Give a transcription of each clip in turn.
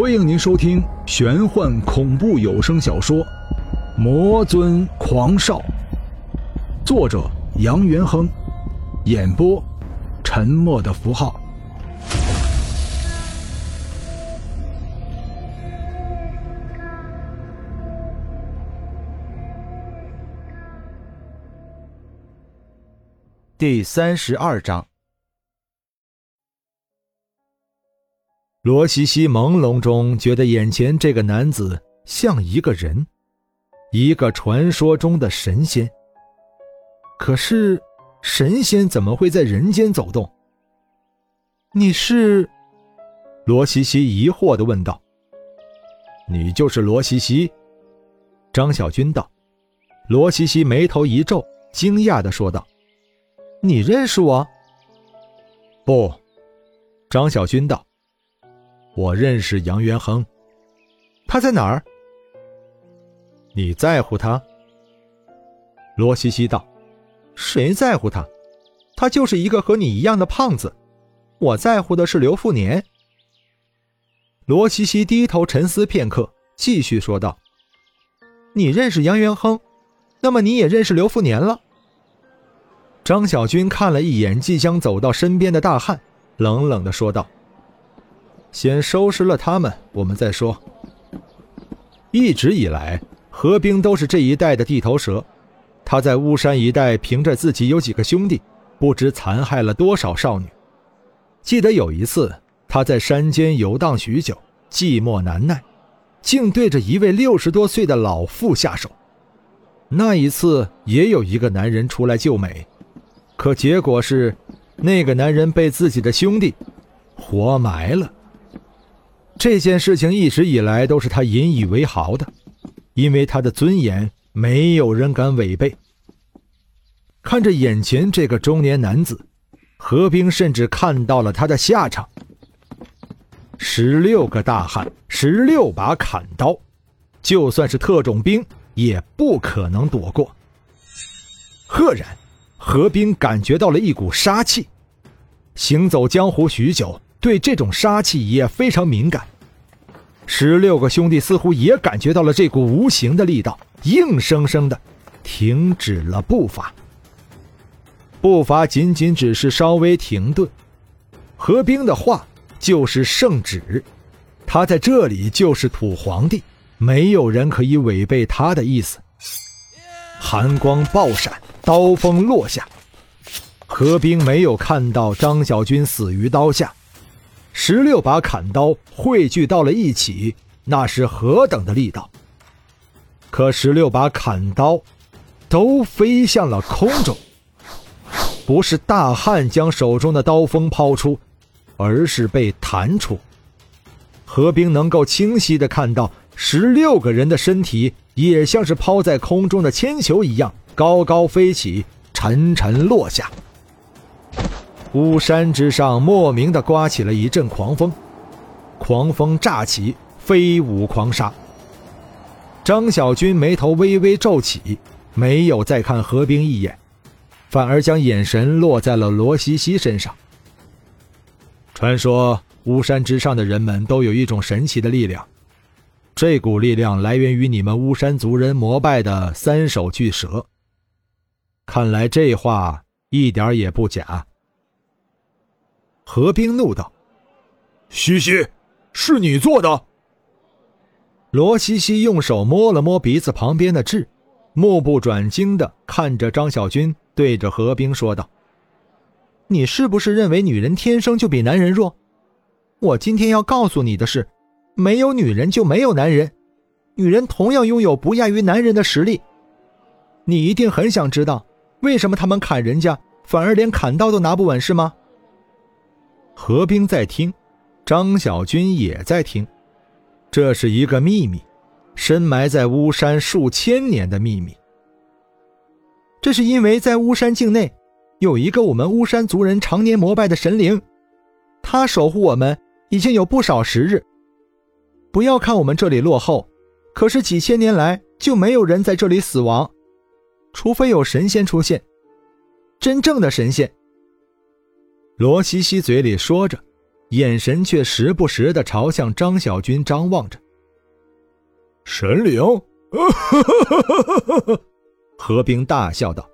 欢迎您收听玄幻恐怖有声小说《魔尊狂少》，作者杨元亨，演播沉默的符号。第三十二章。罗西西朦胧中觉得眼前这个男子像一个人，一个传说中的神仙。可是，神仙怎么会在人间走动？你是？罗西西疑惑的问道。你就是罗西西？张小军道。罗西西眉头一皱，惊讶的说道。你认识我？不，张小军道。我认识杨元亨，他在哪儿？你在乎他？罗西西道。谁在乎他？他就是一个和你一样的胖子。我在乎的是刘富年。罗西西低头沉思片刻，继续说道：“你认识杨元亨，那么你也认识刘富年了。”张小军看了一眼即将走到身边的大汉，冷冷的说道：“先收拾了他们，我们再说。”一直以来，何冰都是这一带的地头蛇。他在巫山一带，凭着自己有几个兄弟，不知残害了多少少女。记得有一次，他在山间游荡许久，寂寞难耐，竟对着一位六十多岁的老妇下手。那一次，也有一个男人出来救美。可结果是，那个男人被自己的兄弟活埋了。这件事情一直以来都是他引以为豪的，因为他的尊严没有人敢违背。看着眼前这个中年男子，何冰甚至看到了他的下场：十六个大汉，十六把砍刀，就算是特种兵也不可能躲过。赫然。何冰感觉到了一股杀气，行走江湖许久，对这种杀气也非常敏感。十六个兄弟似乎也感觉到了这股无形的力道，硬生生的停止了步伐。步伐仅仅只是稍微停顿。何冰的话就是圣旨，他在这里就是土皇帝，没有人可以违背他的意思。寒光爆闪。刀锋落下，何冰没有看到张小军死于刀下。十六把砍刀汇聚到了一起，那是何等的力道！可十六把砍刀都飞向了空中，不是大汉将手中的刀锋抛出，而是被弹出。何冰能够清晰的看到，十六个人的身体也像是抛在空中的铅球一样。高高飞起，沉沉落下。巫山之上，莫名的刮起了一阵狂风，狂风乍起，飞舞狂沙。张小军眉头微微皱起，没有再看何冰一眼，反而将眼神落在了罗西西身上。传说巫山之上的人们都有一种神奇的力量，这股力量来源于你们巫山族人膜拜的三首巨蛇。看来这话一点也不假。何冰怒道：“西西，是你做的？”罗西西用手摸了摸鼻子旁边的痣，目不转睛的看着张小军，对着何冰说道：“你是不是认为女人天生就比男人弱？我今天要告诉你的是，没有女人就没有男人，女人同样拥有不亚于男人的实力。你一定很想知道。”为什么他们砍人家，反而连砍刀都拿不稳，是吗？何冰在听，张小军也在听，这是一个秘密，深埋在巫山数千年的秘密。这是因为在巫山境内，有一个我们巫山族人常年膜拜的神灵，他守护我们已经有不少时日。不要看我们这里落后，可是几千年来就没有人在这里死亡。除非有神仙出现，真正的神仙。罗西西嘴里说着，眼神却时不时的朝向张小军张望着。神灵，何冰大笑道：“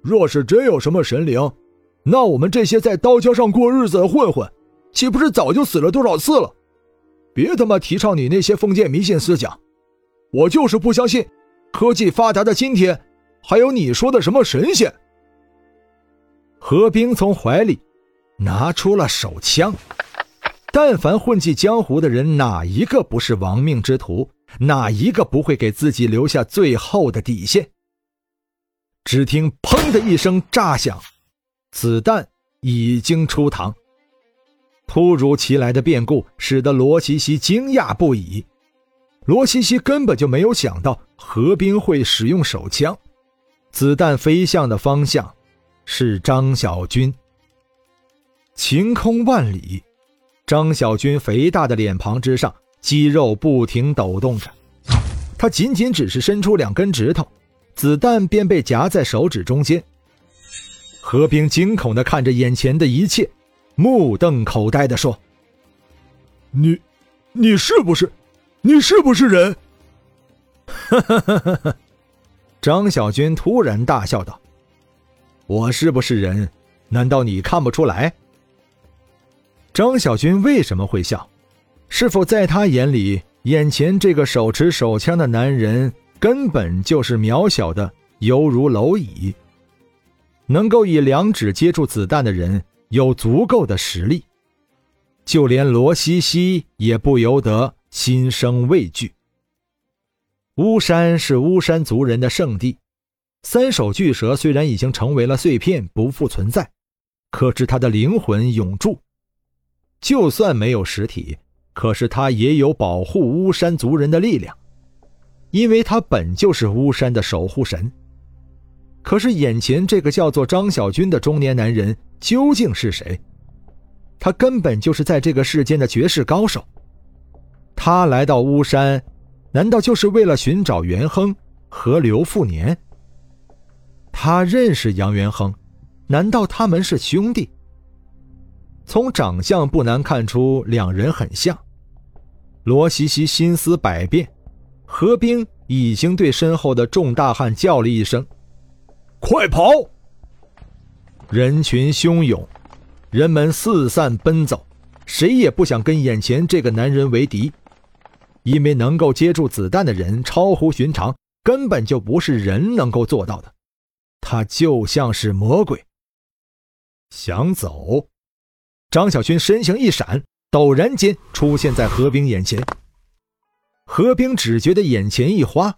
若是真有什么神灵，那我们这些在刀尖上过日子的混混，岂不是早就死了多少次了？别他妈提倡你那些封建迷信思想，我就是不相信，科技发达的今天，还有你说的什么神仙。”何冰从怀里拿出了手枪。但凡混迹江湖的人，哪一个不是亡命之徒？哪一个不会给自己留下最后的底线？只听“砰”的一声炸响，子弹已经出膛。突如其来的变故使得罗西西惊讶不已。罗西西根本就没有想到何冰会使用手枪，子弹飞向的方向是张小军。晴空万里，张小军肥大的脸庞之上。肌肉不停抖动着，他仅仅只是伸出两根指头，子弹便被夹在手指中间。何冰惊恐地看着眼前的一切，目瞪口呆地说：“你，你是不是，你是不是人？”哈哈哈哈哈！张小军突然大笑道：“我是不是人？难道你看不出来？”张小军为什么会笑？是否在他眼里，眼前这个手持手枪的男人根本就是渺小的，犹如蝼蚁？能够以两指接住子弹的人，有足够的实力，就连罗西西也不由得心生畏惧。巫山是巫山族人的圣地，三手巨蛇虽然已经成为了碎片，不复存在，可是他的灵魂永驻，就算没有实体。可是他也有保护巫山族人的力量，因为他本就是巫山的守护神。可是眼前这个叫做张小军的中年男人究竟是谁？他根本就是在这个世间的绝世高手。他来到巫山，难道就是为了寻找元亨和刘富年？他认识杨元亨，难道他们是兄弟？从长相不难看出，两人很像。罗西西心思百变，何冰已经对身后的众大汉叫了一声：“快跑！”人群汹涌，人们四散奔走，谁也不想跟眼前这个男人为敌，因为能够接住子弹的人超乎寻常，根本就不是人能够做到的，他就像是魔鬼。想走，张小军身形一闪。陡然间出现在何冰眼前，何冰只觉得眼前一花，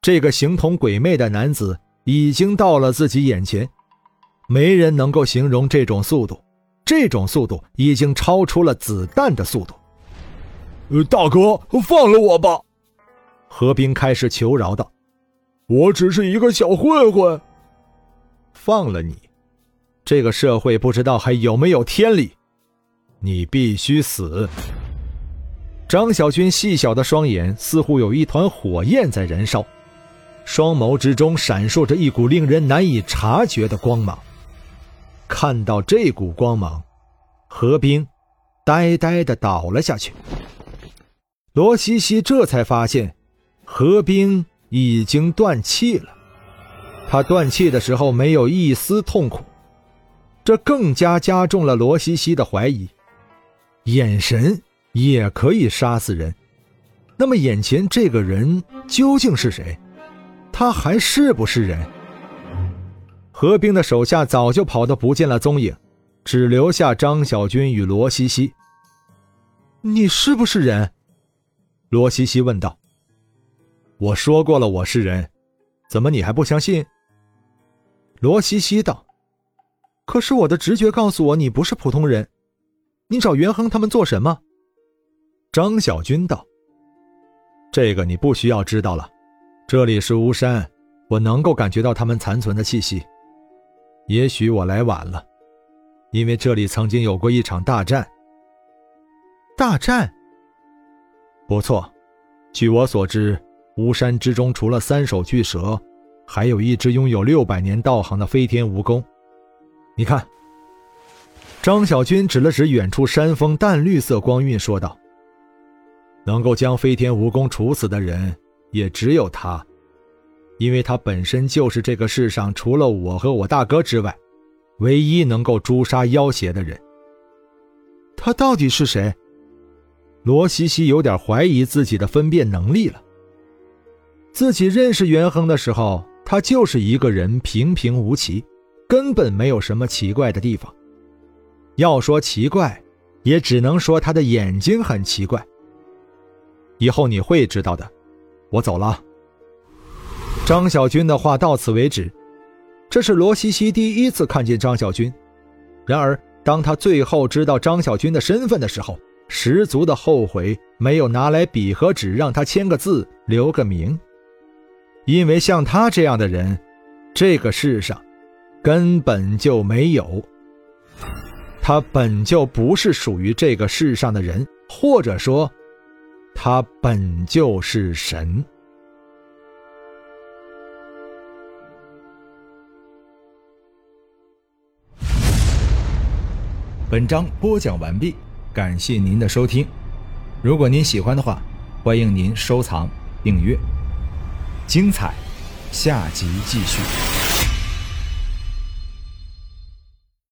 这个形同鬼魅的男子已经到了自己眼前，没人能够形容这种速度，这种速度已经超出了子弹的速度。呃，大哥，放了我吧！何冰开始求饶道：“我只是一个小混混，放了你，这个社会不知道还有没有天理。”你必须死！张小军细小的双眼似乎有一团火焰在燃烧，双眸之中闪烁着一股令人难以察觉的光芒。看到这股光芒，何冰呆呆的倒了下去。罗西西这才发现，何冰已经断气了。他断气的时候没有一丝痛苦，这更加加重了罗西西的怀疑。眼神也可以杀死人，那么眼前这个人究竟是谁？他还是不是人？何冰的手下早就跑得不见了踪影，只留下张小军与罗西西。你是不是人？罗西西问道。我说过了，我是人，怎么你还不相信？罗西西道。可是我的直觉告诉我，你不是普通人。你找袁亨他们做什么？张小军道：“这个你不需要知道了。这里是巫山，我能够感觉到他们残存的气息。也许我来晚了，因为这里曾经有过一场大战。大战？不错。据我所知，巫山之中除了三首巨蛇，还有一只拥有六百年道行的飞天蜈蚣。你看。”张小军指了指远处山峰淡绿色光晕，说道：“能够将飞天蜈蚣处死的人，也只有他，因为他本身就是这个世上除了我和我大哥之外，唯一能够诛杀妖邪的人。他到底是谁？”罗西西有点怀疑自己的分辨能力了。自己认识元亨的时候，他就是一个人，平平无奇，根本没有什么奇怪的地方。要说奇怪，也只能说他的眼睛很奇怪。以后你会知道的。我走了。张小军的话到此为止。这是罗西西第一次看见张小军。然而，当他最后知道张小军的身份的时候，十足的后悔没有拿来笔和纸让他签个字留个名。因为像他这样的人，这个世上根本就没有。他本就不是属于这个世上的人，或者说，他本就是神。本章播讲完毕，感谢您的收听。如果您喜欢的话，欢迎您收藏、订阅。精彩，下集继续。